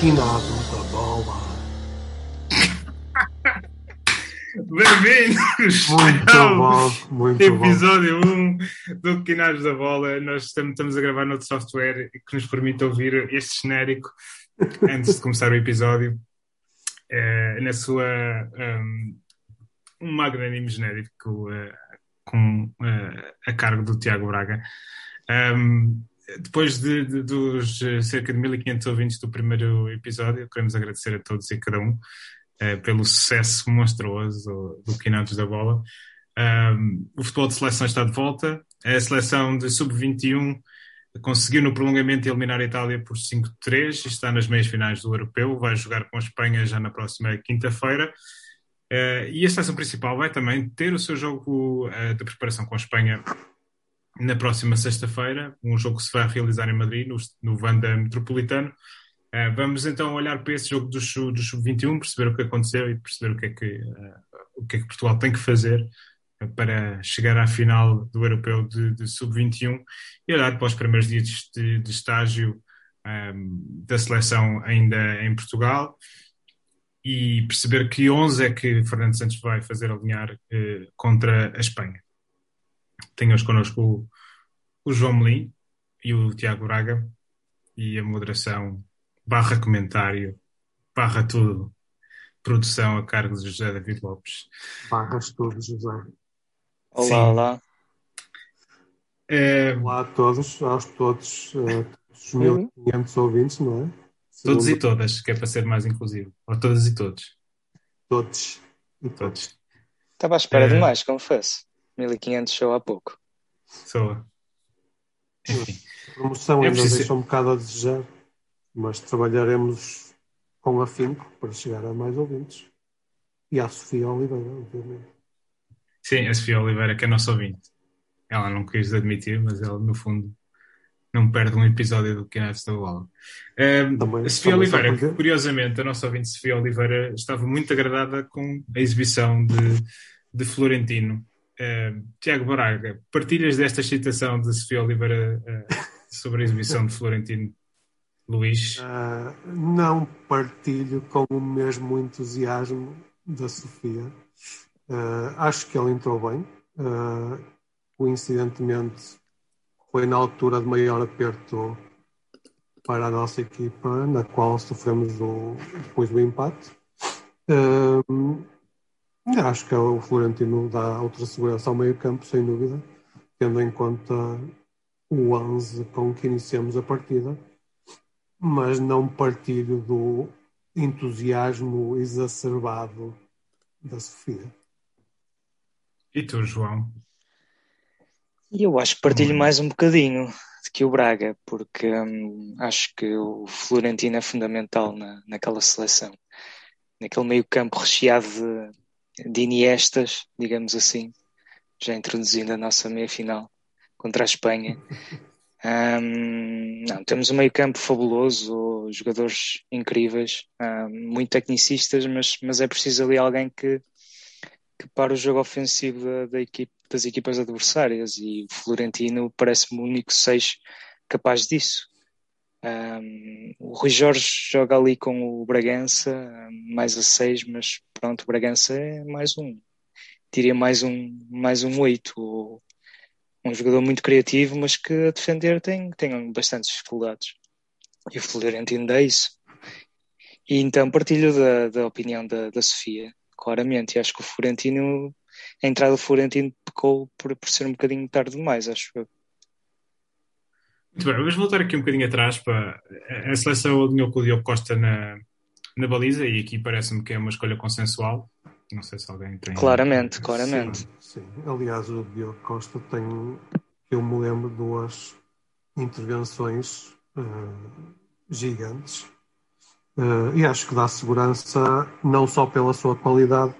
Quinado da bola. Bem-vindos Muito ao bom, muito bom. episódio 1 do Quinados da Bola. Nós estamos, a gravar noutro software que nos permite ouvir este genérico antes de começar o episódio. Eh, na sua um, um magnânimo genérico eh, com eh, a cargo do Tiago Braga. Um, depois de, de- dos eh, cerca de 1500 ouvintes do primeiro episódio, queremos agradecer a todos e cada um eh, pelo sucesso monstruoso do, Quinados da Bola. Um, o futebol de seleção está de volta. A seleção de sub-21 conseguiu no prolongamento eliminar a Itália por 5-3 e está nas meias finais do Europeu. Vai jogar com a Espanha já na próxima quinta-feira. Eh, e a seleção principal vai também ter o seu jogo eh, de preparação com a Espanha na próxima sexta-feira, um jogo que se vai realizar em Madrid, no, no Vanda Metropolitano. Uh, vamos então olhar para esse jogo do, do Sub-21, perceber o que aconteceu e perceber o que, é que, uh, o que é que Portugal tem que fazer uh, para chegar à final do Europeu de, de Sub-21 e olhar para os primeiros dias de, de estágio um, da seleção ainda em Portugal e perceber que 11 é que Fernando Santos vai fazer alinhar uh, contra a Espanha. Tenho hoje connosco o, o João Melim e o Tiago Braga e a moderação barra comentário, barra tudo, produção a cargo de José David Lopes. Barras todos, José. Olá, Sim. olá. Eh, Olá a todos, aos todos, eh, os 1500 ouvintes, não é? todos e Segundo todas, que é para ser mais inclusivo. Ou todas e todos. todos. E todos. Estava à espera É. de mais, confesso. 1500 show há pouco. Sou. Enfim. A promoção É ainda preciso- deixa um bocado a desejar, mas trabalharemos com afinco para chegar a mais ouvintes. E à Sofia Oliveira, obviamente. Sim, a Sofia Oliveira, que é nossa ouvinte. Ela não quis admitir, mas ela, no fundo, não perde um episódio do Quinados da Bola. Eh, Também- a Sofia só Oliveira, porque- curiosamente, a nossa ouvinte Sofia Oliveira estava muito agradada com a exibição de, de Florentino. Eh, Tiago Braga, partilhas desta excitação de Sofia Oliveira eh, sobre a exibição de Florentino Luís? Ah, não partilho com o mesmo entusiasmo da Sofia. Ah, acho que ele entrou bem. Ah, coincidentemente, foi na altura de maior aperto para a nossa equipa, na qual sofremos o, depois do empate. Ah, acho que o Florentino dá outra segurança ao meio-campo, sem dúvida, tendo em conta o 11 com que iniciamos a partida mas não partilho do entusiasmo exacerbado da Sofia. E tu, João? E eu acho que partilho Hum. mais um bocadinho de que o Braga, porque hum, acho que o Florentino é fundamental na, naquela seleção. Naquele meio campo recheado de, de iniestas, digamos assim, já introduzindo a nossa meia-final contra a Espanha. Hum, não, temos um meio campo fabuloso, jogadores incríveis, hum, muito tecnicistas, mas, mas é preciso ali alguém que, que para o jogo ofensivo da, da equipe, das equipas adversárias e o Florentino parece-me o único seis capaz disso. Um, o Rui Jorge joga ali com o Bragança, mais a seis, mas pronto, o Bragança é mais um, diria mais um, mais um oito, ou um jogador muito criativo, mas que a defender tem, tem bastantes dificuldades. E o Florentino dá isso. E então partilho da, da opinião da, da Sofia, claramente. E acho que o Florentino, a entrada do Florentino pecou por, por ser um bocadinho tarde demais, acho eu. Muito bem, vamos voltar aqui um bocadinho atrás para a seleção alinhou com o Diogo Costa na, na baliza e aqui parece-me que é uma escolha consensual. Não sei se alguém tem. Claramente, claramente. Sim, sim. Aliás, o Diogo Costa tem, eu me lembro, duas intervenções eh, gigantes. Eh, e acho que dá segurança não só pela sua qualidade,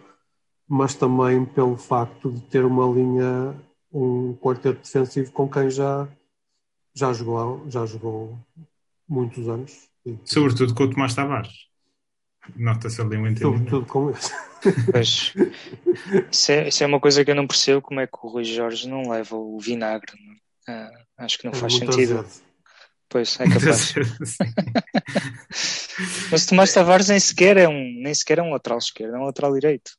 mas também pelo facto de ter uma linha, um quarteto defensivo com quem já, já, jogou, já jogou muitos anos. E, Sobretudo com o Tomás Tavares. Nota-se ali um entendimento. sobretudo com esse. Pois, isso, é, isso é uma coisa que eu não percebo, como é que o Rui Jorge não leva o vinagre. não é? Ah, acho que não É faz sentido. Pois, é capaz. mas o Tomás Tavares nem sequer é um, nem sequer é um lateral esquerdo, é um lateral direito.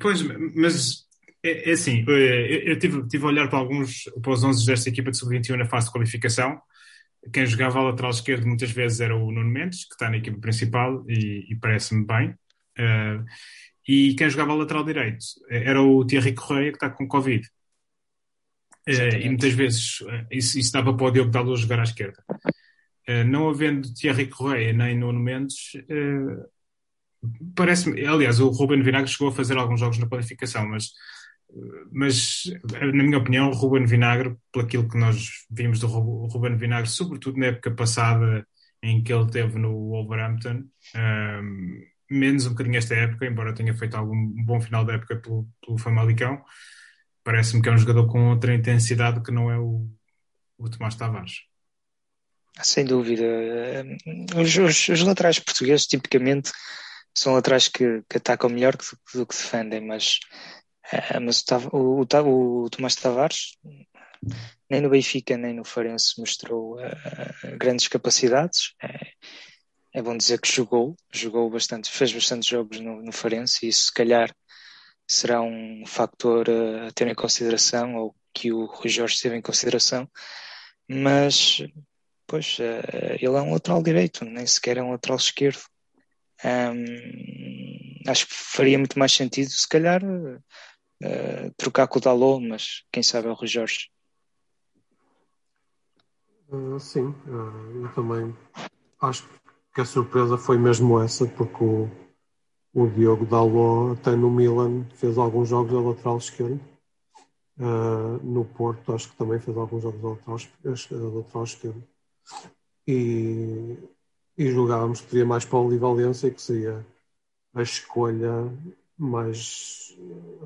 Pois, mas é, é assim, eu, eu tive, tive a olhar para alguns, para os 11 desta equipa de sub-21 na fase de qualificação. Quem jogava a lateral esquerdo muitas vezes era o Nuno Mendes, que está na equipa principal e, e parece-me bem. Uh, e quem jogava a lateral direito era o Thierry Correia, que está com Covid. Uh, e muitas vezes uh, isso, isso dava para o Diogo Dalot jogar à esquerda. não havendo Thierry Correia nem Nuno Mendes, parece-me. Aliás, o Ruben Vinagre chegou a fazer alguns jogos na qualificação, mas mas, na minha opinião, o Ruben Vinagre, por aquilo que nós vimos do Ruben Vinagre, sobretudo na época passada em que ele teve no Wolverhampton, um, menos um bocadinho esta época, embora tenha feito algum bom final da época pelo, pelo Famalicão, parece-me que é um jogador com outra intensidade que não é o, o Tomás Tavares. Sem dúvida. Os, os, os laterais portugueses, tipicamente, são laterais que, que atacam melhor do, do que defendem, mas Uh, mas o, o, o, Tomás Tavares nem no Benfica nem no Farense mostrou uh, grandes capacidades. É, é, bom dizer que jogou, jogou bastante, fez bastante jogos no, no Farense e isso se calhar será um fator a ter em consideração ou que o Rui Jorge teve em consideração. Mas, pois, ele é um lateral direito, nem sequer é um lateral esquerdo. Um, acho que faria muito mais sentido, se calhar, uh, trocar com o Dalot, mas quem sabe é o Rui Jorge. Uh, sim, uh, eu também acho que a surpresa foi mesmo essa, porque o, o Diogo Dalot, até no Milan, fez alguns jogos a lateral esquerdo. Uh, no Porto, acho que também fez alguns jogos a lateral, lateral esquerdo. E, e julgávamos que teria mais polivalência e que seria a escolha mais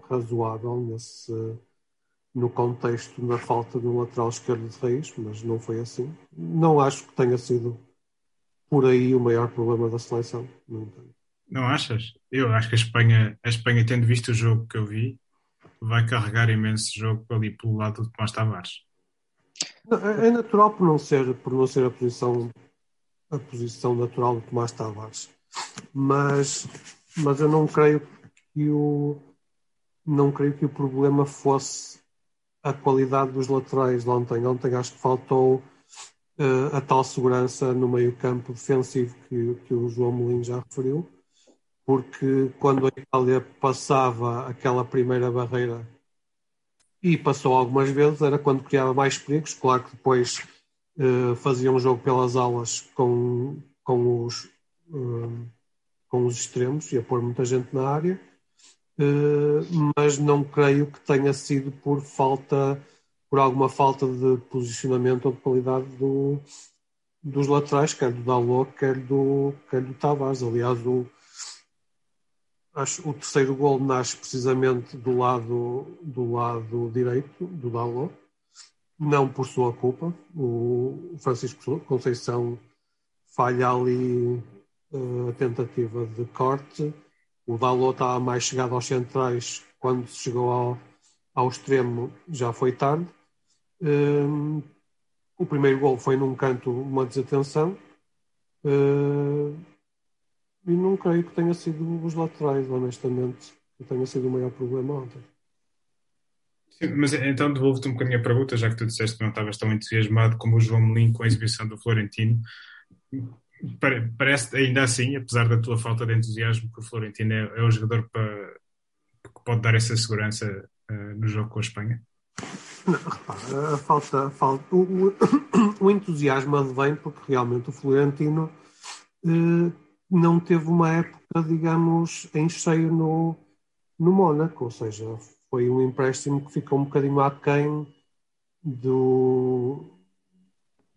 razoável nesse, no contexto da falta de um lateral esquerdo de raiz, mas não foi assim. Não acho que tenha sido por aí o maior problema da seleção. Não, não achas? Eu acho que a Espanha, a Espanha, tendo visto o jogo que eu vi, vai carregar imenso jogo ali pelo lado do Tomás Tavares. É, é natural por não ser, por não ser a posição a posição natural do Tomás Tavares. Mas, mas eu não creio que o não creio que o problema fosse a qualidade dos laterais de ontem. Ontem acho que faltou uh, a tal segurança no meio campo defensivo que, que o João Mourinho já referiu, porque quando a Itália passava aquela primeira barreira e passou algumas vezes, era quando criava mais perigos. Claro que depois uh, fazia um jogo pelas alas com, com, os, uh, com os extremos, ia pôr muita gente na área mas não creio que tenha sido por falta, por alguma falta de posicionamento ou de qualidade do, dos laterais, quer do Dalot, quer do, quer do Tavares. Aliás, o, acho, o terceiro gol nasce precisamente do lado, do lado direito do Dalot, não por sua culpa. O Francisco Conceição falha ali uh, a tentativa de corte o Dalot estava mais chegado aos centrais, quando chegou ao, ao extremo já foi tarde. Um, o primeiro gol foi num canto uma desatenção. Uh, e não creio que tenha sido os laterais, honestamente, que tenha sido o maior problema ontem. Mas então devolvo-te um bocadinho a pergunta, já que tu disseste que não estavas tão entusiasmado como o João Melim com a exibição do Florentino parece ainda assim, apesar da tua falta de entusiasmo, que o Florentino é, é o jogador para, que pode dar essa segurança uh, no jogo com a Espanha? Não, repara, a falta, falta o, o, entusiasmo advém porque realmente o Florentino uh, não teve uma época, digamos, em cheio no, no Mónaco, ou seja, foi um empréstimo que ficou um bocadinho aquém do,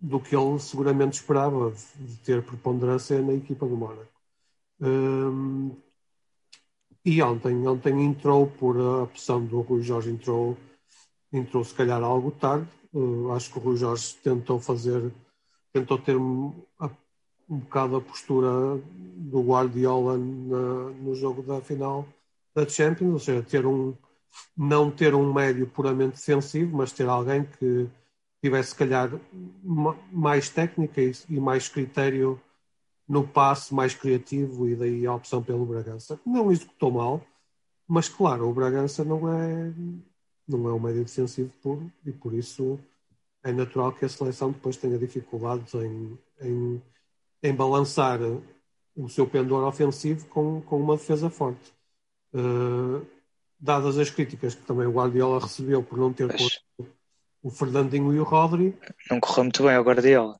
do que ele seguramente esperava de ter preponderância na equipa do Mónaco. Um, e ontem, ontem entrou por a opção do Rui Jorge, entrou, entrou se calhar algo tarde. Uh, acho que o Rui Jorge tentou fazer, tentou ter um, um bocado a postura do Guardiola na, no jogo da final da Champions, ou seja, ter um, não ter um médio puramente defensivo, mas ter alguém que tivesse, se calhar, mais técnica e mais critério no passe, mais criativo, e daí a opção pelo Bragança. Não executou mal, mas claro, o Bragança não é, não é um médio defensivo puro e por isso é natural que a seleção depois tenha dificuldades em, em, em balançar o seu pendor ofensivo com, com uma defesa forte. Uh, dadas as críticas que também o Guardiola recebeu por não ter posto o Fernandinho e o Rodri. Não correu muito bem ao Guardiola.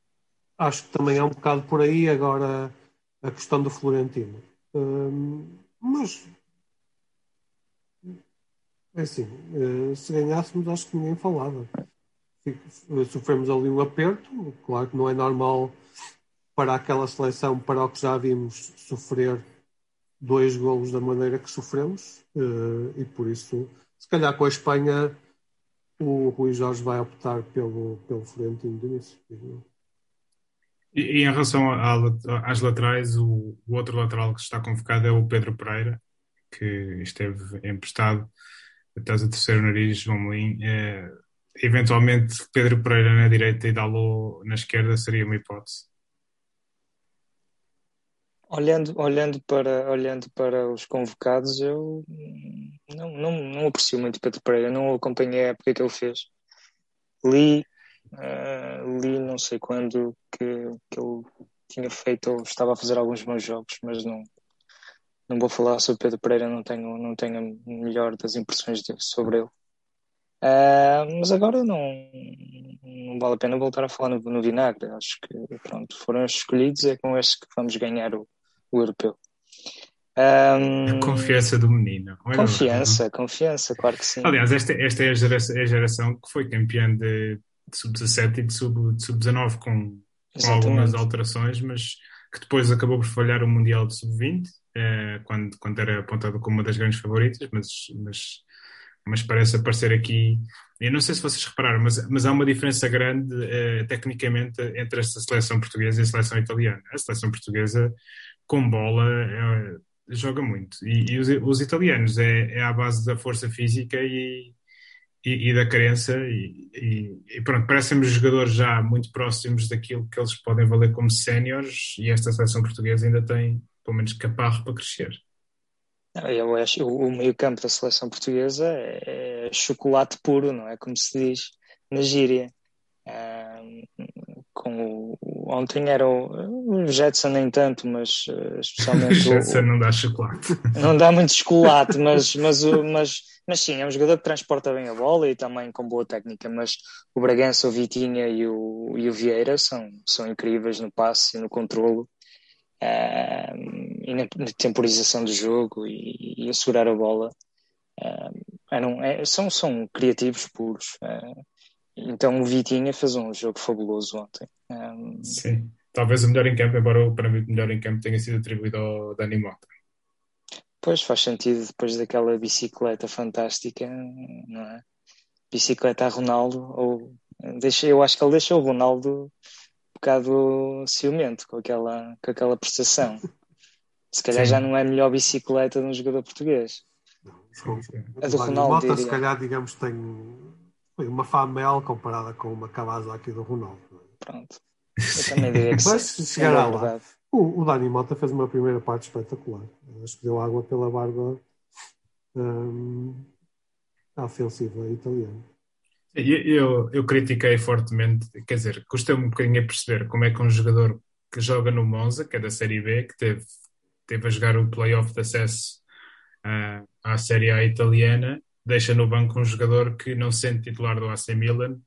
Acho que também é um bocado por aí agora a questão do Florentino. Uh, mas é assim, uh, se ganhássemos acho que ninguém falava. Sofremos ali um aperto, claro que não é normal para aquela seleção, para o que já vimos sofrer dois golos da maneira que sofremos, eh, e por isso, se calhar com a Espanha, o Rui Jorge vai optar pelo, pelo Florentino de início. E, e, em relação às laterais, o, o, outro lateral que está convocado é o Pedro Pereira, que esteve emprestado até o terceiro nariz, João Melim. É, eventualmente, Pedro Pereira na direita e Dalot na esquerda seria uma hipótese. Olhando, olhando, para, olhando para os convocados, eu não, não, não aprecio muito Pedro Pereira, não acompanhei a época que ele fez. Li, uh, li não sei quando que, que ele tinha feito ou estava a fazer alguns bons jogos, mas não, não vou falar sobre Pedro Pereira, não tenho, não tenho a melhor das impressões sobre ele. Uh, mas agora não, não vale a pena voltar a falar no, no vinagre. Acho que pronto, foram escolhidos, é com estes que vamos ganhar o, o europeu. Um, confiança do menino. Confiança, confiança, claro que sim. Aliás, esta, esta é, a geração, é a geração que foi campeã de, de sub-17 e de sub-19 sub com, com algumas alterações, mas que depois acabou por falhar o Mundial de sub-20, eh, quando, quando era apontado como uma das grandes favoritas, mas, mas, mas parece aparecer aqui. Eu não sei se vocês repararam, mas, mas há uma diferença grande eh, tecnicamente entre esta seleção portuguesa e a seleção italiana. A seleção portuguesa com bola é, joga muito. E, e os, os, italianos é, é à base da força física e, e, e da crença. E, e pronto, parecem-me jogadores já muito próximos daquilo que eles podem valer como séniores. E esta seleção portuguesa ainda tem, pelo menos, caparro para crescer. Eu acho o meio-campo da seleção portuguesa é chocolate puro, não é? Como se diz na gíria. com o, ontem era o, o Jetson nem tanto, mas uh, especialmente o Jetson não dá chocolate. Não dá muito chocolate, mas, mas, mas, mas sim, é um jogador que transporta bem a bola e também com boa técnica, mas o Bragança, o Vitinha e o, e o Vieira são, são incríveis no passe e no controlo uh, e na, na, temporização do jogo e, e assegurar a bola. Uh, eram, é, são, são criativos puros. Uh, então o Vitinha fez um jogo fabuloso ontem. Um... Sim, talvez o melhor em campo, embora para mim o melhor em campo tenha sido atribuído ao Dani Mota. Pois faz sentido depois daquela bicicleta fantástica, não é? Bicicleta a Ronaldo, ou deixa, eu acho que ele deixou o Ronaldo bocado ciumento com aquela, com aquela prestação. Se calhar Sim. já não é a melhor bicicleta de um jogador português. Não, a do Ronaldo. Mota, se calhar, digamos, tem uma Famel comparada com uma Kawasaki do Ronaldo. É? Pronto. Eu também diria que Mas chegará lá. O, o Dani Mota fez uma primeira parte espetacular. Acho que deu água pela barba um, à ofensiva italiana. Eu, eu, critiquei fortemente, quer dizer, custei-me um bocadinho a perceber como é que um jogador que joga no Monza, que é da Série B, que teve, teve a jogar o playoff de acesso uh, à Série A italiana, deixa no banco um jogador que não se sente titular do AC Milan,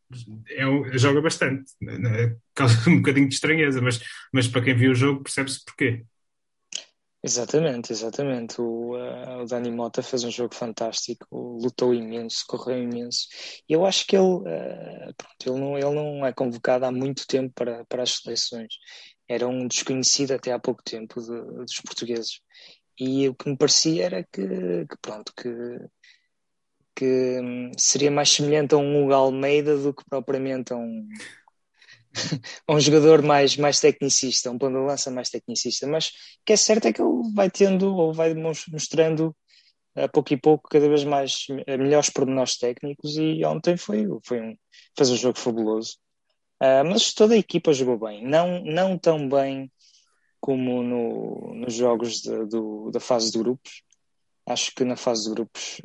é um, joga bastante, né, né, causa um bocadinho de estranheza, mas, mas para quem viu o jogo percebe-se porquê. Exatamente, exatamente. O, uh, o Dani Mota fez um jogo fantástico, lutou imenso, correu imenso. E eu acho que ele, uh, pronto, ele, não, ele não é convocado há muito tempo para, para as seleções. Era um desconhecido até há pouco tempo de, dos portugueses. E o que me parecia era que, que pronto, que que hum, seria mais semelhante a um Hugo Almeida do que propriamente a um, um jogador mais, mais tecnicista, um ponto de lança mais tecnicista. Mas o que é certo é que ele vai tendo ou vai mostrando a pouco e pouco, cada vez mais melhores pormenores técnicos e ontem foi, foi um, fez um jogo fabuloso. Uh, mas toda a equipa jogou bem, não, não tão bem como no, nos jogos de, do, da fase de grupos. Acho que na fase de grupos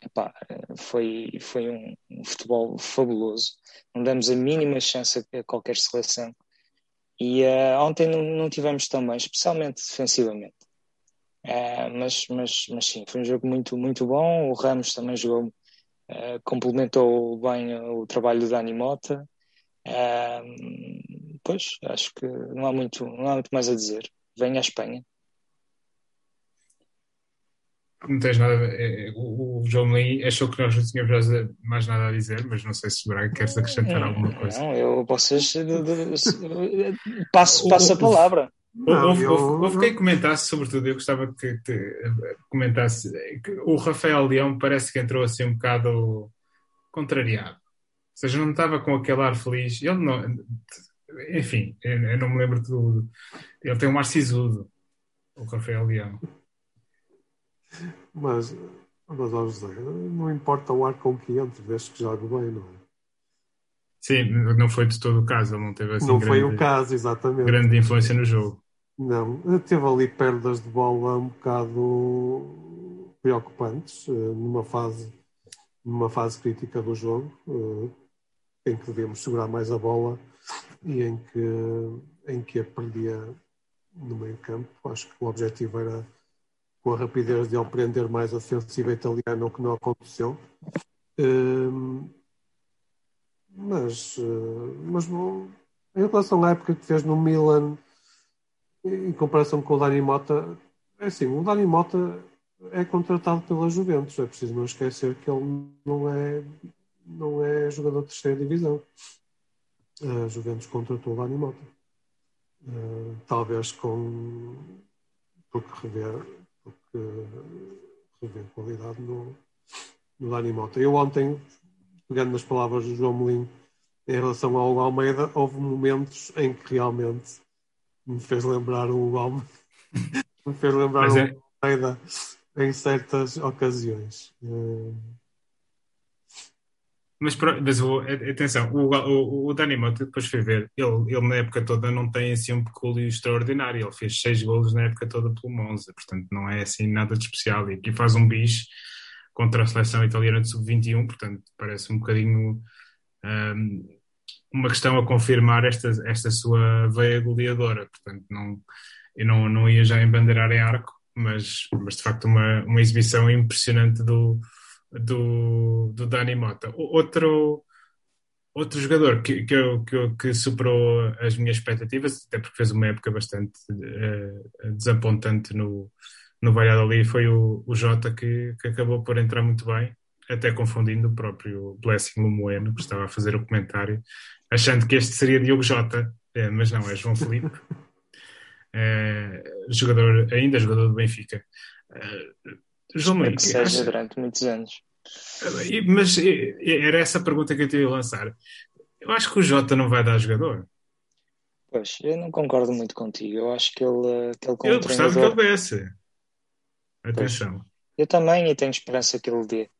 epá, foi, foi um, um, futebol fabuloso. Não demos a mínima chance a qualquer seleção. E uh, ontem não, não tivemos tão bem, especialmente defensivamente. Uh, mas, mas, mas sim, foi um jogo muito, muito bom. O Ramos também jogou, uh, complementou bem o trabalho do Dani Mota. Pois, acho que não há, muito, não há muito mais a dizer. Venha à Espanha. Não tens nada. É, o, o João Lee achou que nós não tínhamos mais nada a dizer, mas não sei se o Braga queres acrescentar alguma coisa. Não, eu vocês passo, passo a palavra. Houve, houve, houve quem comentasse, sobretudo, eu gostava que, que comentasse que o Rafael Leão parece que entrou assim um bocado contrariado. Ou seja, não estava com aquele ar feliz. Ele não. Enfim, eu não me lembro de tudo. Ele tem um ar sisudo, o Rafael Leão. Mas, mas ó José, não importa o ar com que entre, desde que jogue bem, não é? Sim, não foi de todo o caso, ele não teve assim Não grande, foi o caso, exatamente. grande influência no jogo. Não, teve ali perdas de bola um bocado preocupantes, eh, numa fase, numa fase crítica do jogo, eh, em que devíamos segurar mais a bola e em que, em que a perdia no meio campo. Acho que o objetivo era com a rapidez de ele prender mais a defensiva italiana, o que não aconteceu. Ehm, mas, eh, mas bom, em relação à época que fez no Milan, em comparação com o Dani Mota, é assim, o Dani Mota é contratado pela Juventus, é preciso não esquecer que ele não é, não é jogador de terceira divisão. A Juventus contratou o Dani Mota. Uh, talvez com porque rever rever qualidade no, no Dani Mota. Eu ontem, pegando nas palavras do João Molinho, em relação ao Almeida, houve momentos em que realmente me fez lembrar o Almeida, me fez lembrar é... o Almeida em certas ocasiões. Mas, mas atenção, o, o, o Dani Mota depois foi ver, ele, ele na época toda não tem assim um pecúlio extraordinário, ele fez seis golos na época toda pelo Monza, portanto não é assim nada de especial, e aqui faz um bis contra a seleção italiana de sub-21, portanto parece um bocadinho um, uma questão a confirmar esta, esta sua veia goleadora, portanto não, eu não, não ia já embandeirar em arco, mas, mas de facto uma, uma exibição impressionante do do, do Dani Mota. Outro, outro jogador que, que, que, que, superou as minhas expectativas, até porque fez uma época bastante uh, desapontante no, no Valladolid, foi o, o Jota que, que acabou por entrar muito bem, até confundindo o próprio Blessing Lumoeno, que estava a fazer o comentário, achando que este seria Diogo Jota, uh, mas não, é João Felipe. Uh, jogador, ainda jogador do Benfica. João Espero que seja acha... durante muitos anos. Mas era essa a pergunta que eu te ia lançar. Eu acho que o Jota não vai dar jogador. Pois, eu não concordo muito contigo. Eu acho que ele, que ele como Eu gostava treinador... que ele desse. Atenção. Pois, eu também e tenho esperança que ele dê.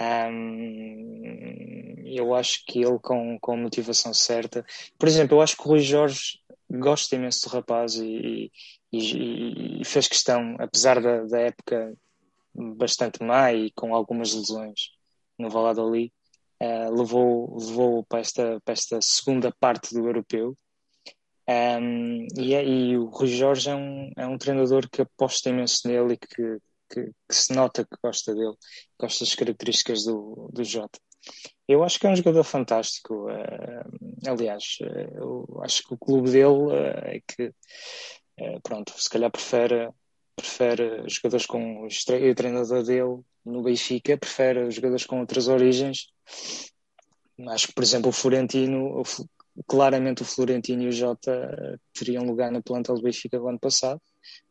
Um, eu acho que ele com, com a motivação certa. Por exemplo, eu acho que o Rui Jorge gosta imenso do rapaz e, e, e fez questão, apesar da, da época bastante má e com algumas lesões no Valladolid, uh, levou, levou para, esta, para esta segunda parte do europeu. Um, e, é, e, o Rui Jorge é um, é um treinador que aposta imenso nele e que, que, que, se nota que gosta dele, gosta das características do, do Jota. Eu acho que é um jogador fantástico. Uh, aliás, uh, eu acho que o clube dele uh, é que, pronto, se calhar prefere prefere jogadores com o treinador dele no Benfica, prefere jogadores com outras origens. Acho que, por exemplo, o Florentino, claramente o Florentino e o Jota teriam lugar na planta do Benfica do ano passado.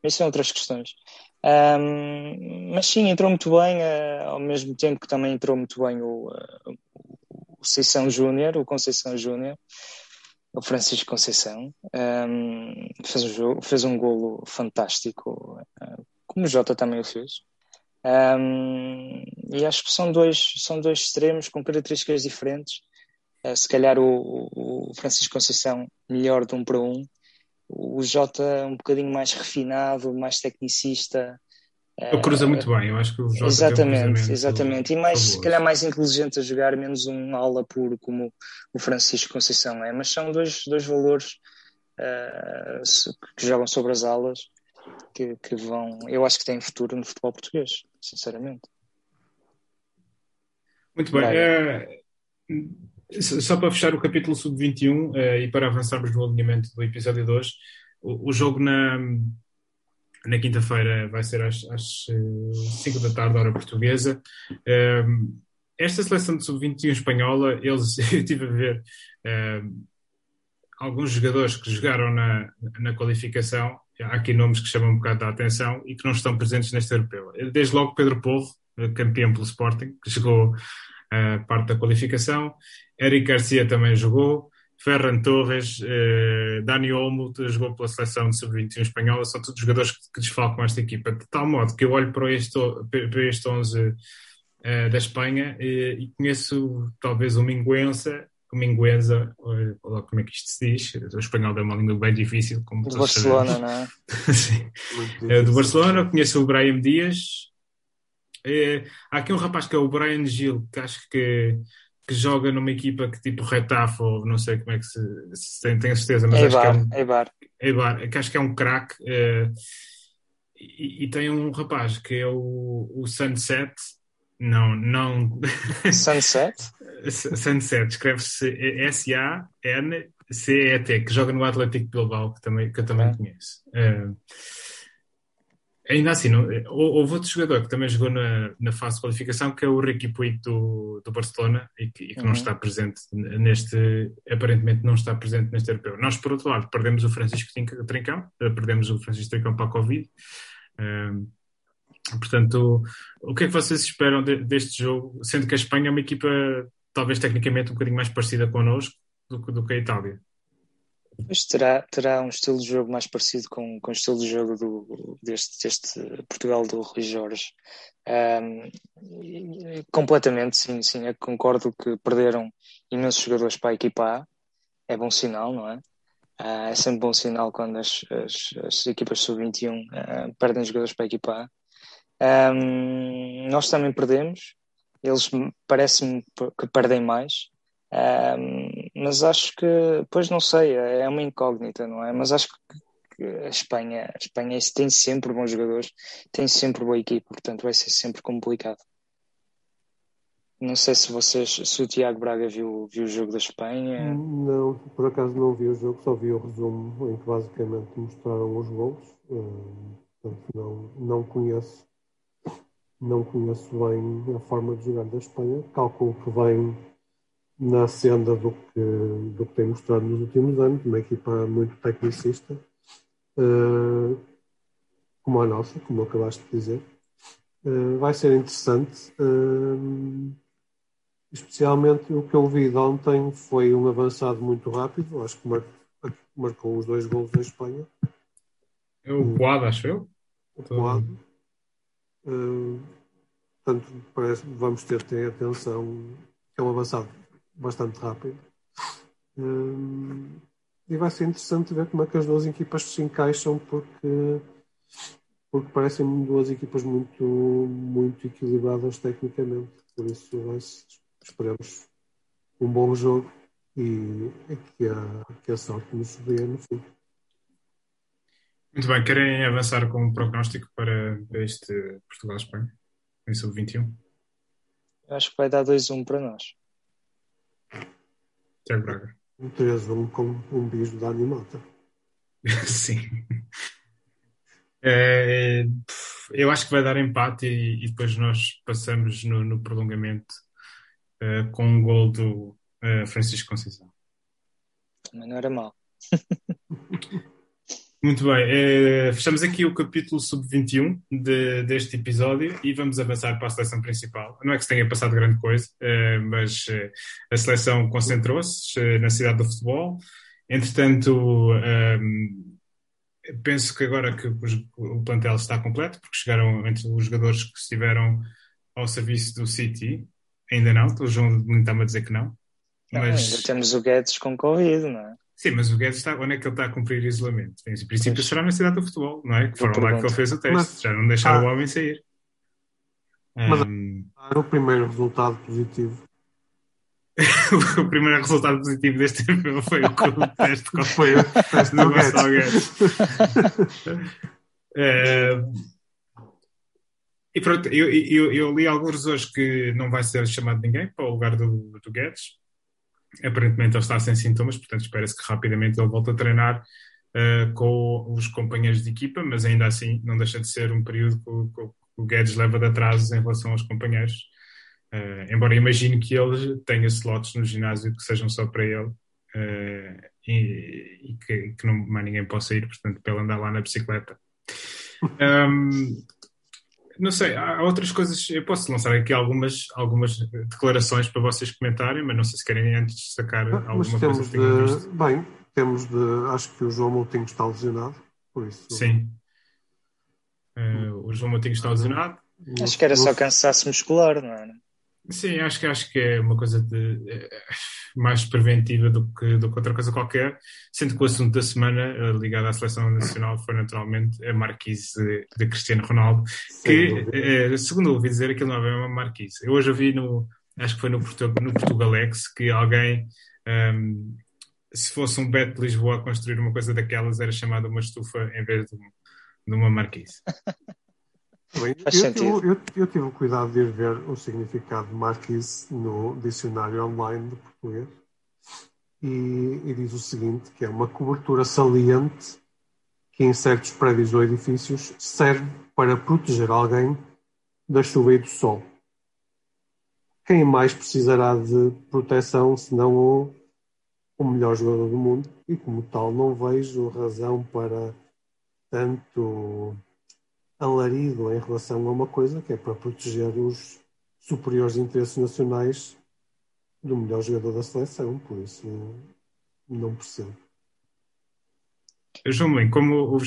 Mas são outras questões. Um, mas sim, entrou muito bem, uh, ao mesmo tempo que também entrou muito bem o, uh, o Conceição Júnior, o Conceição Júnior, o Francisco Conceição, um, fez, um jogo, fez um golo fantástico, uh, como o Jota também o fez. Um, e acho que são dois, são dois extremos com características diferentes. Uh, se calhar o, o, Francisco Conceição melhor de um para um, o Jota um bocadinho mais refinado, mais tecnicista. Ele cruza muito bem, eu acho que o Jota Exatamente, um exatamente. E mais, se calhar mais inteligente a jogar, menos um aula puro como o Francisco Conceição é. Mas são dois, dois valores uh, que jogam sobre as alas que, que vão. Eu acho que têm futuro no futebol português, sinceramente. Muito bem. É, só para fechar o capítulo sub-21 é, e para avançarmos no alinhamento do episódio 2, o, o jogo na, na quinta-feira vai ser às, às 5 da tarde, hora portuguesa. esta seleção de sub-21 espanhola, eles, eu estive a ver alguns jogadores que jogaram na, na qualificação há aqui nomes que chamam um bocado a atenção e que não estão presentes neste europeu. Desde logo Pedro Porro, campeão pelo Sporting, que chegou a parte da qualificação. Eric Garcia também jogou. Ferran Torres, eh, Dani Olmo jogou pela seleção de sub-21 espanhola, são todos jogadores que, que desfalcam esta equipa, de tal modo que eu olho para este, para este 11 eh, da Espanha eh, e conheço talvez o Minguença Mingueza, ou, como é que isto se diz? O espanhol é uma língua bem difícil. Como do Barcelona, sabemos. não é? Sim. É, do Barcelona, conheço o Brian Dias. Há aqui um rapaz que é o Brian Gil, que acho que, que joga numa equipa que tipo Retafe, ou não sei como é que se, se tem, tenho certeza, mas Eibar, acho que é um, Eibar. Eibar, que acho que é um craque. É, e, e, tem um rapaz que é o, o Sunset, não, não. Sunset? Sunset, escreve-se S-A-N-C-E-T, que joga no Atlético Bilbao, que, também, que eu também é. conheço. Uh, ainda assim, não, houve outro jogador que também jogou na, na fase de qualificação, que é o Ricky Puig do, do Barcelona, e que, e que uhum. não está presente neste, aparentemente não está presente neste europeu. Nós, por outro lado, perdemos o Francisco Trincão, perdemos o Francisco Trincão para a Covid. Uh, Portanto, o que é que vocês esperam de, deste jogo, sendo que a Espanha é uma equipa talvez tecnicamente um bocadinho mais parecida connosco do, do que a Itália? Pois terá, terá um estilo de jogo mais parecido com, com o estilo de jogo do, deste, deste Portugal do Rui Jorge. Um, completamente, sim, sim. Eu concordo que perderam imensos jogadores para a equipa A. É bom sinal, não é? Uh, é sempre bom sinal quando as, as, as equipas sub-21 uh, perdem jogadores para a equipa A. Um, nós também perdemos, eles parece-me que perdem mais, um, mas acho que, pois não sei, é uma incógnita, não é? Mas acho que a Espanha, a Espanha tem sempre bons jogadores, tem sempre boa equipe, portanto vai ser sempre complicado. Não sei se vocês, se o Tiago Braga viu, viu o jogo da Espanha. Não, por acaso não vi o jogo, só vi o resumo em que basicamente mostraram os gols. portanto, não, não conheço não conheço bem a forma de jogar da Espanha. Calculo que vem na senda do que, do que tem mostrado nos últimos anos, uma equipa muito tecnicista, uh, como a nossa, como acabaste de dizer. Uh, vai ser interessante. Uh, especialmente o que eu vi de ontem foi um avançado muito rápido, acho que marcou os dois gols da Espanha. É o Boado, acho eu. O Boado. Uh, portanto, parece, vamos ter que ter atenção, é um avançado bastante rápido. Uh, e vai ser interessante ver como é que as duas equipas se encaixam, porque, porque parecem duas equipas muito, muito equilibradas tecnicamente. Por isso, esperemos um bom jogo e, e que, a, que a sorte nos dê no fim. Muito bem, querem avançar com um prognóstico para este Portugal-Espanha, em sub-21? Acho que vai dar 2-1 para nós. Tiago Braga. Um 3-1 com um bicho da animata. Sim. É, eu acho que vai dar empate e, e depois nós passamos no, no prolongamento uh, com um gol do uh, Francisco Conceição. Também não era mal. Muito bem, é, fechamos aqui o capítulo sub-21 de, deste episódio e vamos avançar para a seleção principal. Não é que se tenha passado grande coisa, é, mas é, a seleção concentrou-se na cidade do futebol. Entretanto, penso que agora que o plantel está completo, porque chegaram entre os jogadores que estiveram ao serviço do City, ainda não, o João está-me a dizer que não. Mas... Ainda temos o Guedes com Covid, não é? Sim, mas o Guedes está, onde é que ele está a cumprir isolamento? Em princípio será na cidade do futebol, não é? Que foram lá que ele fez o teste, mas, já não deixaram ah, o homem sair. Mas um... o primeiro resultado positivo. o primeiro resultado positivo deste tempo foi o, teste qual foi o teste do Gonçalo Guedes. uh, e pronto, eu, eu, eu, li alguns hoje que não vai ser chamado ninguém para o lugar do, do Guedes. Aparentemente ele está sem sintomas, portanto espera-se que rapidamente ele volte a treinar uh, com os companheiros de equipa, mas ainda assim não deixa de ser um período que, que o Guedes leva de atrasos em relação aos companheiros. Uh, embora imagine que ele tenha slots no ginásio que sejam só para ele uh, e, e, que, que, não mais ninguém possa ir, portanto, para ele andar lá na bicicleta. Um, não sei, há outras coisas. Eu posso lançar aqui algumas, algumas declarações para vocês comentarem, mas não sei se querem antes destacar ah, alguma coisa que tenham visto. Bem, temos de. Acho que o João Moutinho está lesionado, por isso. Sim. Uh, o João Moutinho está lesionado. Acho que era só cansaço muscular, não era? Sim, acho que, acho que é uma coisa de, é, mais preventiva do que, do que outra coisa qualquer, sendo que o assunto da semana eh, ligado à seleção nacional foi naturalmente a marquise de, Cristiano Ronaldo, que, é, segundo ouvi dizer, aquilo não é uma marquise. Eu hoje ouvi no, acho que foi no, no Portugalex, que alguém, um, ehm, se fosse um Beto de Lisboa a construir uma coisa daquelas, era chamada uma estufa em vez de, de uma marquise. Bem, eu, eu, eu, tive o cuidado de ir ver o significado de marquise no dicionário online de português e, e, diz o seguinte, que é uma cobertura saliente que em certos prédios ou edifícios serve para proteger alguém da chuva e do sol. Quem mais precisará de proteção senão o, o melhor jogador do mundo? E como tal não vejo razão para tanto alarido em relação a uma coisa que é para proteger os superiores interesses nacionais do melhor jogador da seleção, por isso não percebo. João Mãe, como,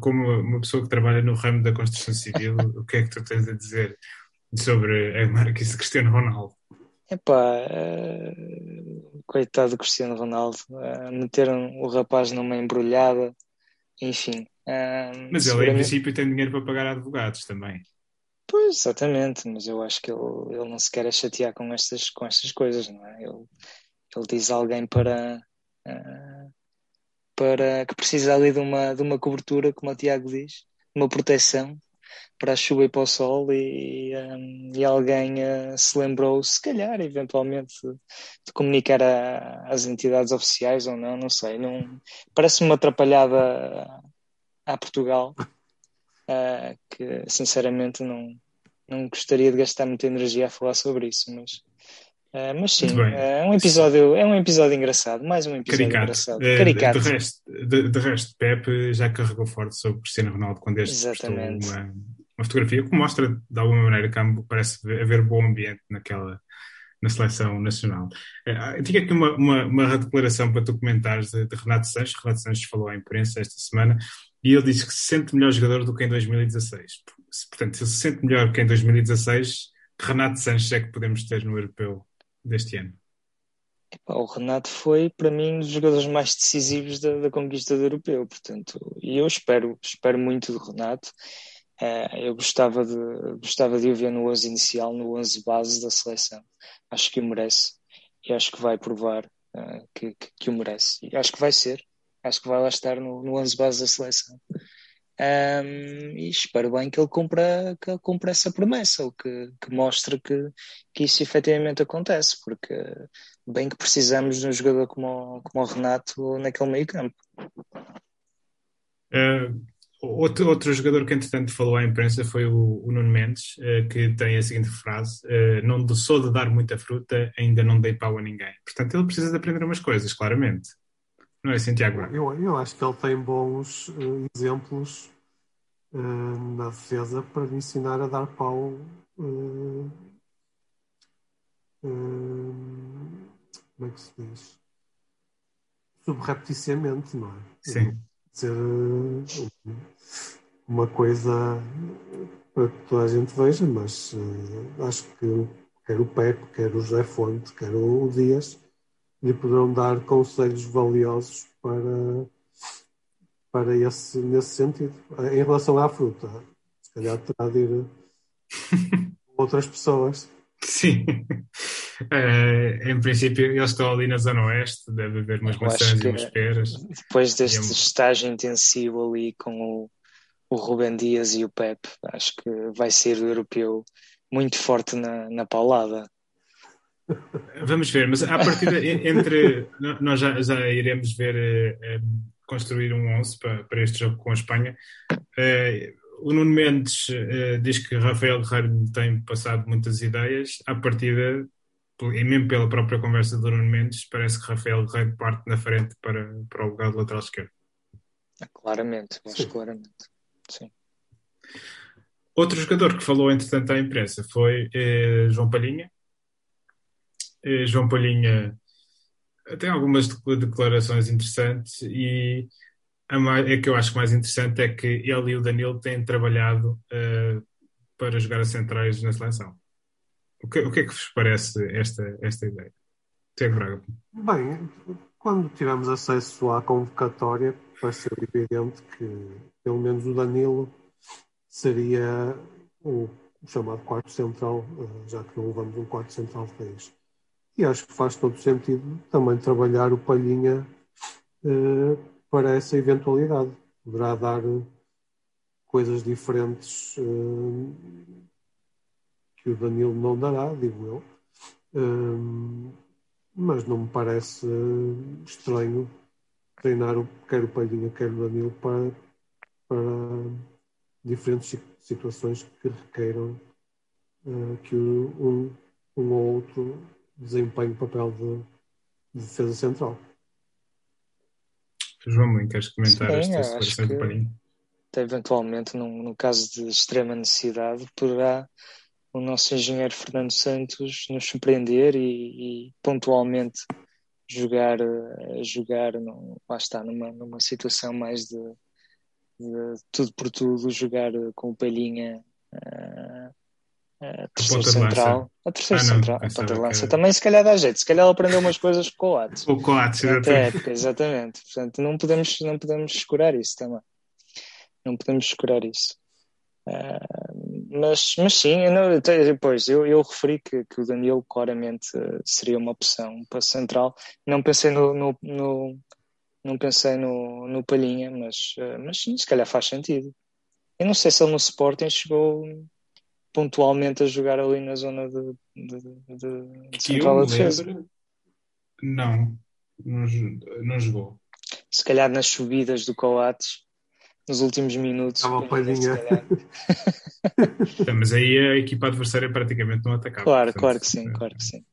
como uma pessoa que trabalha no ramo da construção civil, o que é que tu tens a dizer sobre a Marquise Cristiano Ronaldo? Epá, uh, coitado do Cristiano Ronaldo, uh, meteram o rapaz numa embrulhada, enfim, um, mas ele, em princípio, tem dinheiro para pagar advogados também. Pois, exatamente, mas eu acho que ele, ele não se quer chatear com estas, com estas coisas, não é? Ele, ele diz a alguém para, uh, para que precisa ali de uma, de uma cobertura, como o Tiago diz, uma proteção para a chuva e para o sol e, um, e alguém uh, se lembrou, se calhar, eventualmente, de comunicar às entidades oficiais ou não, não sei. Não, Parece-me uma atrapalhada a Portugal, uh, que sinceramente não, não gostaria de gastar muita energia a falar sobre isso, mas, uh, mas sim, é um episódio, é um episódio engraçado, mais um episódio Caricato. engraçado. Caricato. De, resto, de, de resto, Pepe já carregou forte sobre Cristiano Ronaldo quando este Exatamente. uma, uma fotografia que mostra de alguma maneira que parece haver bom ambiente naquela na seleção nacional. Uh, tinha aqui uma, uma, uma, declaração para tu comentares de, de Renato Sanches. Renato Sanches falou à imprensa esta semana e ele disse que se sente melhor jogador do que em 2016. Portanto, se ele se sente melhor que em 2016, Renato Sanches é que podemos ter no europeu deste ano. O Renato foi, para mim, um dos jogadores mais decisivos da, da conquista do europeu, portanto, e eu espero, espero muito do Renato. Uh, eu gostava de, gostava de o ver no 11 inicial, no 11 base da seleção. Acho que o merece e acho que vai provar uh, que, que, que, o merece. E acho que vai ser acho que vai lá estar no, no 11 base da seleção. Um, e espero bem que ele cumpra, que ele cumpra essa promessa, ou que, que mostre que, que isso efetivamente acontece, porque bem que precisamos de um jogador como, como o Renato naquele meio campo. Uh, outro, outro jogador que entretanto falou à imprensa foi o, o Nuno Mendes, uh, que tem a seguinte frase: uh, Não sou de dar muita fruta, ainda não dei pau a ninguém. Portanto, ele precisa de aprender umas coisas, claramente. Não é Santiago Eu, eu acho que ele tem bons uh, exemplos uh, na defesa para lhe ensinar a dar pau uh, como é que se diz? Subrepticiamente, não é? Sim. ser uh, uma coisa para que toda a gente veja, mas acho que quer o Pepe, quer o José Fonte, quer o Dias, lhe poderão dar conselhos valiosos para, para esse, nesse sentido. Em relação à fruta, se calhar terá de ir outras pessoas. Sim. Uh, em princípio, eles estão ali na Zona Oeste, deve haver umas maçãs e umas peras. Depois deste é... estágio intensivo ali com o, o Ruben Dias e o Pep, acho que vai ser o europeu muito forte na, na paulada. Vamos ver, mas a partir entre nós já, já iremos ver uh, construir um 11 para, para este jogo com a Espanha. Uh, o Nuno Mendes uh, diz que Rafael Guerreiro tem passado muitas ideias. À partida, e mesmo pela própria conversa do Nuno Mendes, parece que Rafael Guerreiro parte na frente para, para o lugar do lateral esquerdo. Claramente, acho Sim. claramente. Sim. Outro jogador que falou, entretanto, à imprensa foi eh, João Palhinha. Eh, João Palhinha tem algumas declarações interessantes e a, mais, a que eu acho mais interessante é que ele e o Danilo têm trabalhado uh, para jogar a centrais na seleção. O que, o que é que vos parece esta, esta ideia? Tiago Braga. Bem, quando tivemos acesso à convocatória, pareceu evidente que pelo menos o Danilo seria o chamado quarto central, eh, já que não levamos um quarto central de país. E acho que faz todo sentido também trabalhar o Palhinha eh, para essa eventualidade. Poderá dar coisas diferentes uh, que o Danilo não dará, digo eu. Uh, mas não me parece estranho treinar quer o Palhinha, quer o Danilo para, para diferentes situações que requeiram que um, um ou outro desempenhe o papel de, de defesa central. João Mãe, queres comentar Sim, esta situação do Parinho? Eventualmente, num, no caso de extrema necessidade, poderá o nosso engenheiro Fernando Santos nos surpreender e, e pontualmente jogar, eh, jogar no, lá está, numa, numa situação mais de, de tudo por tudo, jogar com o Palhinha uh, a terceira central. A terceira ah, central, a ponta de lança. Também se calhar dá jeito. Se calhar ela aprendeu umas coisas com o Coates. O Coates, exatamente. exatamente. Portanto, não podemos, não podemos escurar isso também. Não podemos escurar isso. Uh, mas, mas sim, eu não, depois eu, eu referi que, que o Danilo claramente seria uma opção para central. Não pensei no, no, no não pensei no, no Palhinha, mas, uh, mas sim, se calhar faz sentido. Eu não sei se ele no Sporting chegou pontualmente a jogar ali na zona de, de, de, de central da defesa. Não, não, não jogou. Se calhar nas subidas do Coates, nos últimos minutos. Estava uma palhinha. mas aí a equipa adversária praticamente não atacava. Claro, portanto, claro que sim, é... claro que sim.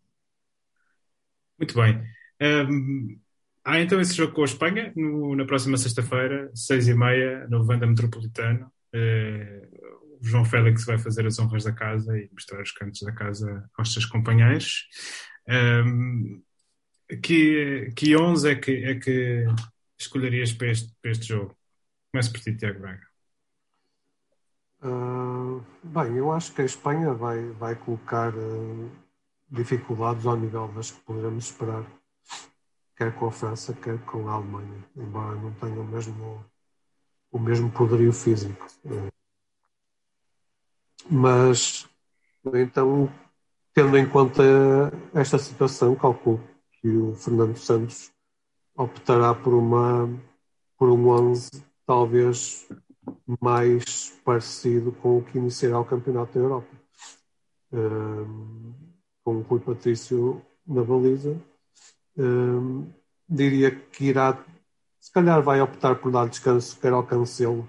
Muito bem. Um, há então esse jogo com a Espanha no, na próxima sexta-feira, seis e meia, no Vanda Metropolitano. Uh, o João Félix vai fazer as honras da casa e mostrar os cantos da casa aos seus companheiros. Um, que, que 11 é que, é que escolherias para este, para este jogo? Começo por ti, Tiago Braga. Uh, bem, eu acho que a Espanha vai, vai colocar uh, dificuldades ao nível das que poderemos esperar, quer com a França, quer com a Alemanha, embora não tenham o mesmo, o mesmo poderio físico. Uh, mas, então, tendo em conta esta situação, calculo que o Fernando Santos optará por, uma, por um 11 talvez mais parecido com o que iniciará o Campeonato da Europa. Um, com o Rui Patrício na baliza. Um, diria que irá, se calhar vai optar por dar descanso quer ao Cancelo,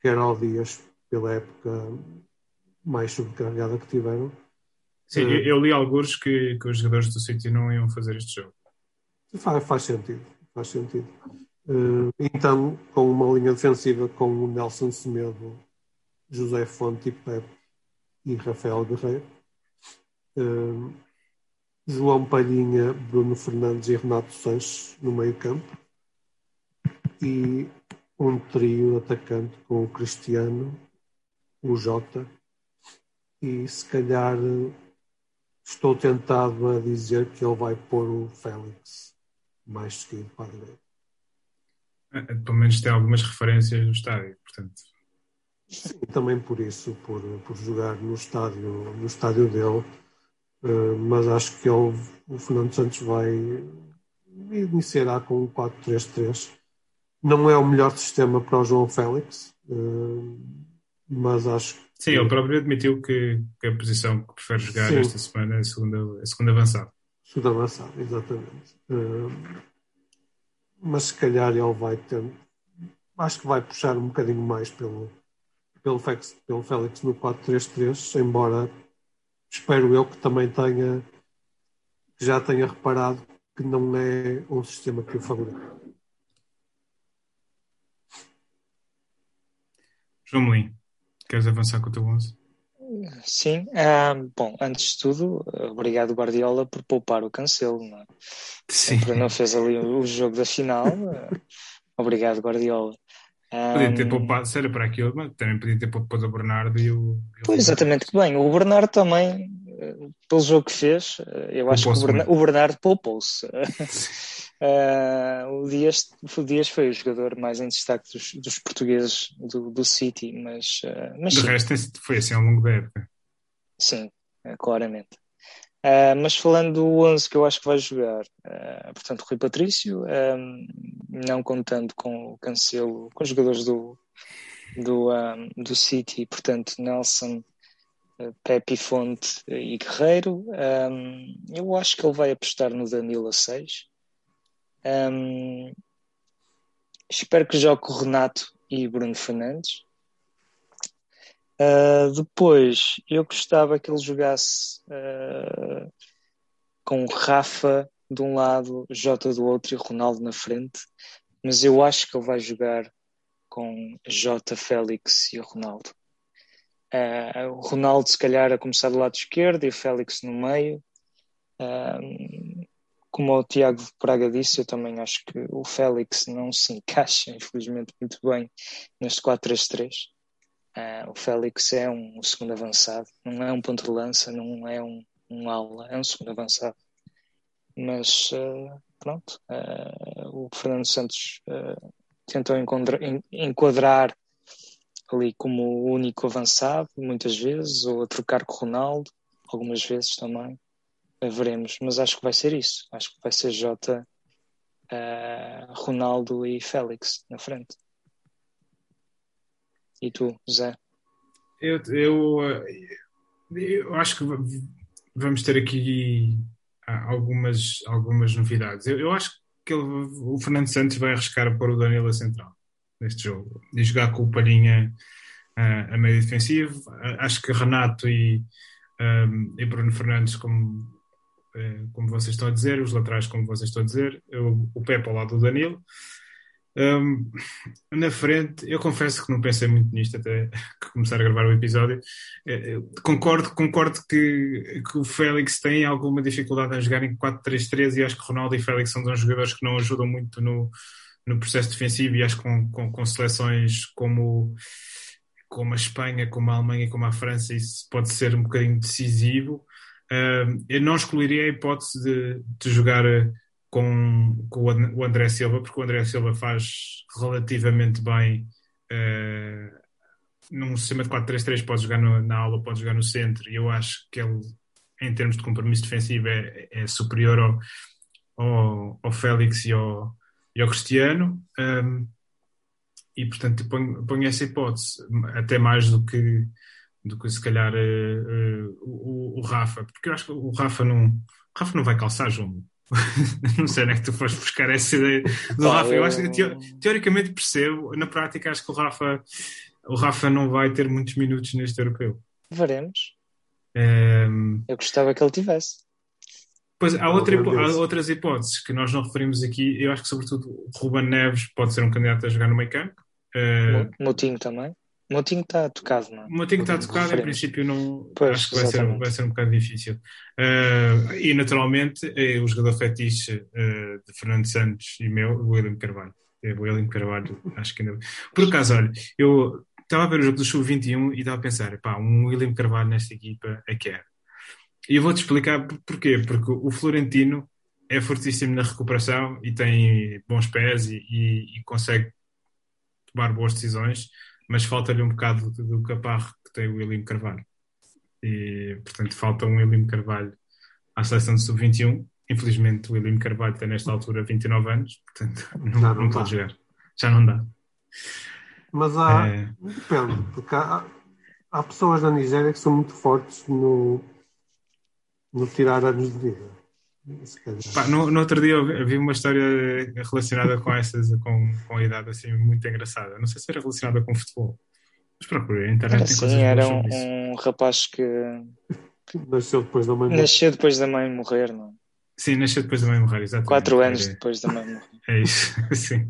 quer ao Dias, pela época mais sobrecarregada que tiveram. Sim, uh, eu li alguns que, que os jogadores do City não iam fazer este jogo. Faz, faz sentido, faz sentido. Uh, então, com uma linha defensiva com o Nelson Semedo, José Fonte e Pepe e Rafael Guerreiro, uh, João Palhinha, Bruno Fernandes e Renato Sanches no meio campo e um trio atacante com o Cristiano, o Jota e se calhar estou tentado a dizer que ele vai pôr o Félix mais seguido para a direita. É, pelo menos tem algumas referências no estádio, portanto. Sim, também por isso, por, por jogar no estádio, no estádio dele, uh, mas acho que ele, o Fernando Santos vai iniciará com um 4-3-3. Não é o melhor sistema para o João Félix, uh, mas acho que. Sim, ele próprio admitiu que, que a posição que prefere jogar Sim. esta semana é a segunda, a segunda avançada. Segunda avançada, exatamente. Uh, mas se calhar ele vai ter. Acho que vai puxar um bocadinho mais pelo, pelo, Félix, pelo Félix no 4-3-3, embora espero eu que também tenha que já tenha reparado que não é um sistema que o favorece. João Melim, queres avançar com o teu 11? Sim, um, bom, antes de tudo, obrigado Guardiola por poupar o Cancelo, não é? Sim. Sempre não fez ali o jogo da final. obrigado Guardiola. Podia ter poupado, sério para aquilo, mas também podia ter poupado o Bernardo e o. Pois, exatamente, que bem. O Bernardo também, eh, pelo jogo que fez, eh, eu acho que o, Bernardo, Bernardo poupou-se. Uh, o, Dias, o Dias foi o jogador mais em destaque dos, dos portugueses do, do City, mas. Uh, mas De sim. resto, foi assim ao longo da época. Sim, claramente. Uh, mas falando do 11 que eu acho que vai jogar, uh, portanto, Rui Patrício, um, não contando com o Cancelo, com os jogadores do, do, um, do City, portanto, Nelson, uh, Pepe Fonte e Guerreiro, um, eu acho que ele vai apostar no Danilo a 6. Espero que jogue o Renato e Bruno Fernandes. Uh, depois, eu gostava que ele jogasse uh, com Rafa de um lado, Jota do outro e Ronaldo na frente, mas eu acho que ele vai jogar com Jota, Félix e Ronaldo. Uh, o Ronaldo, se calhar, a começar do lado esquerdo e o Félix no meio. Como o Tiago Praga disse, eu também acho que o Félix não se encaixa, infelizmente, muito bem neste 4-3-3. Uh, o Félix é um segundo avançado, não é um ponto de lança, não é um, um aula, é um segundo avançado. Mas uh, pronto, uh, o Fernando Santos tentou enquadrar ali como o único avançado, muitas vezes, ou a trocar com o Ronaldo, algumas vezes também. Veremos, mas acho que vai ser isso. Acho que vai ser Jota, Ronaldo e Félix na frente. E tu, Zé? Eu, eu, eu acho que vamos ter aqui algumas, algumas novidades. Eu, eu acho que ele, o Fernando Santos vai arriscar a pôr o Danilo a central neste jogo e jogar com o Palhinha uh, a meio defensivo. Uh, acho que Renato e, um, e Bruno Fernandes, como, uh, como vocês estão a dizer, os laterais, como vocês estão a dizer, eu, o Pepe ao lado do Danilo. Um, na frente, eu confesso que não pensei muito nisto até começar a gravar o episódio. Eh, eu concordo, concordo que, que o Félix tem alguma dificuldade em jogar em 4-3-3 e acho que Ronaldo e Félix são dois jogadores que não ajudam muito no, no processo defensivo e acho que com, com, com seleções como, como a Espanha, como a Alemanha, como a França, isso pode ser um bocadinho decisivo. Eu não excluiria a hipótese de, de jogar com, com o André Silva, porque o André Silva faz relativamente bem uh, num sistema de 4-3-3, pode jogar no, na aula, pode jogar no centro, e eu acho que ele, em termos de compromisso defensivo, é, é superior ao, ao, ao, Félix e ao, e ao Cristiano. Um, e portanto ponho, ponho, essa hipótese, até mais do que, do que se calhar uh, uh, o, o, Rafa, porque eu acho que o Rafa não, o Rafa não vai calçar, João. não sei onde é que tu foste buscar essa ideia do Rafa. Eu acho que teoricamente percebo, na prática acho que o Rafa, o Rafa não vai ter muitos minutos neste europeu. Veremos. Um... Ehm, Eu gostava que ele tivesse. Pois há, outra, há, outras hipóteses que nós não referimos aqui. Eu acho que, sobretudo, o Ruben Neves pode ser um candidato a jogar no meio campo. Uh... Moutinho também. Motinho está tocado, não é? O Motinho está tocado, em princípio não Pois, acho que vai ser, vai ser um bocado difícil. Uh, e naturalmente eh, o jogador fetiche uh, de Fernando Santos e meu, o William Carvalho. É, o William Carvalho, acho que ainda. Por acaso, olha, eu estava a ver o jogo do Sub-21 e estava a pensar, pá, um William Carvalho nesta equipa é que é. E eu vou-te explicar por- porquê. Porque o Florentino é fortíssimo na recuperação e tem bons pés e, e- e consegue tomar boas decisões, mas falta-lhe um bocado do, do caparro que tem o William Carvalho. E, portanto, falta um William Carvalho à seleção de sub-21. Infelizmente, o William Carvalho tem nesta altura 29 anos, portanto, não, Já não, não pode jogar. Já não dá. Mas há, É. depende, porque há, há pessoas na Nigéria que são muito fortes no, no tirar anos de vida. Calhar. Pá, no, no outro dia eu vi, uma história relacionada com essas, com, com a idade assim muito engraçada. Não sei se era relacionada com futebol. Mas procurei, a internet Era coisas era um, um rapaz que Nasceu depois da mãe morrer. nasceu depois da mãe morrer, não é? Sim, nasceu depois da mãe morrer, exatamente. Quatro anos É- depois da mãe morrer. É isso, sim.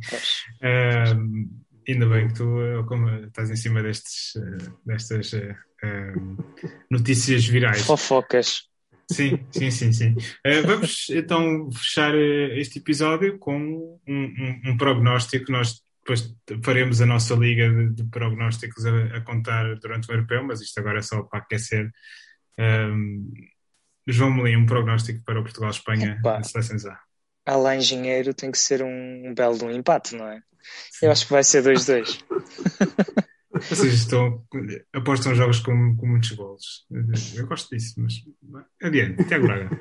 Ahm, ainda bem que tu eh, como, estás em cima destes, eh, destas ahm, notícias virais. Fofocas. Sim, sim, sim, sim. Eh, vamos então fechar eh, este episódio com um, um- um prognóstico. Nós depois faremos a nossa liga de, de prognósticos a, a contar durante o europeu, mas isto agora é só para aquecer. Ahm, João Melim, um prognóstico para o Portugal-Espanha na seleções A. A lá engenheiro tem que ser um belo de um empate, não é? Eu acho que vai ser 2-2. Vocês estão, apostam jogos com, com muitos golos. Eu gosto disso, mas adiante, Tiago Braga.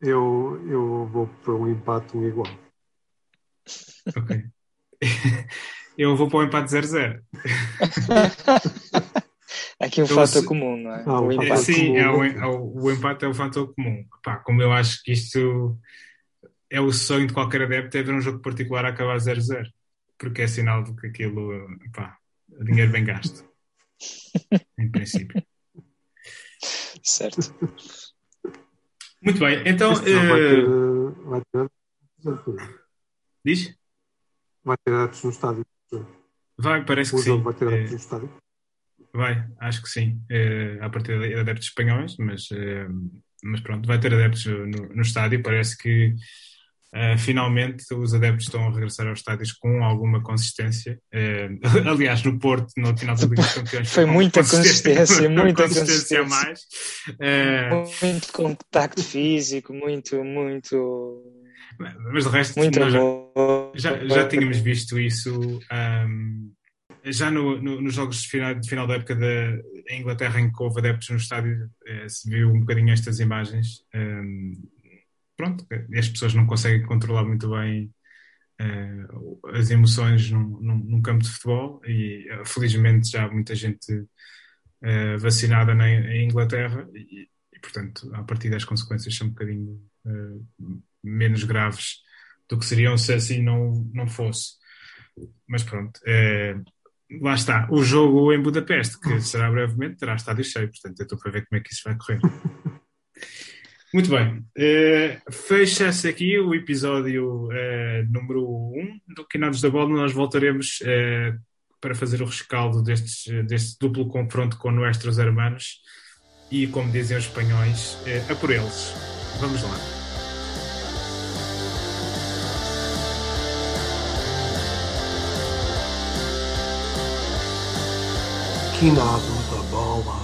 Eu, eu vou para um empate, um igual. Ok. Eu vou para o empate 0-0. Aqui um Eu fator se- comum, não é? Ah, o um empate. sim, comum. é o, é o- o empate é o fator comum. Pá, como eu acho que isto é o sonho de qualquer adepto, é ver um jogo particular a acabar 0-0. Porque é sinal de que aquilo, pá, o dinheiro bem gasto. em princípio. Certo. Muito bem, então. Jogo vai eh, ter, eh, vai ter, diz? vai ter adeptos no estádio. Vai, parece que O sim. jogo vai ter Eh, adeptos no estádio. Vai, acho que sim. Eh, a partir de adeptos espanhóis, mas, eh, mas pronto, vai ter adeptos no, no estádio. Parece que eh, finalmente os adeptos estão a regressar aos estádios com alguma consistência. Eh, aliás, no Porto, no final da Liga dos Campeões, Foi muita consistência, muita a consistência. mais. Eh, Muito contacto físico, muito, muito, mas de resto, muito já-. Já, já tínhamos visto isso ahm, já no, no- nos jogos de final, de final da época da Inglaterra em que houve adeptos no estádio se viu um bocadinho estas imagens Ahm, pronto, as pessoas não conseguem controlar muito bem eh, as emoções num, num- num campo de futebol e eh, felizmente já há muita gente eh, vacinada na, em Inglaterra e, e, portanto a partir das consequências são um bocadinho menos graves do que seriam se assim não, não fosse. Mas pronto, lá está. O jogo em Budapeste, que será brevemente, terá estádio cheio, portanto eu estou para ver como é que isso vai correr. Muito bem, eh, fecha-se aqui o episódio eh, número 1 um do Quinados da Bola. Nós voltaremos eh, para fazer o rescaldo destes, deste duplo confronto com nossos hermanos e, como dizem os espanhóis, eh, a por eles. Vamos lá. Quinados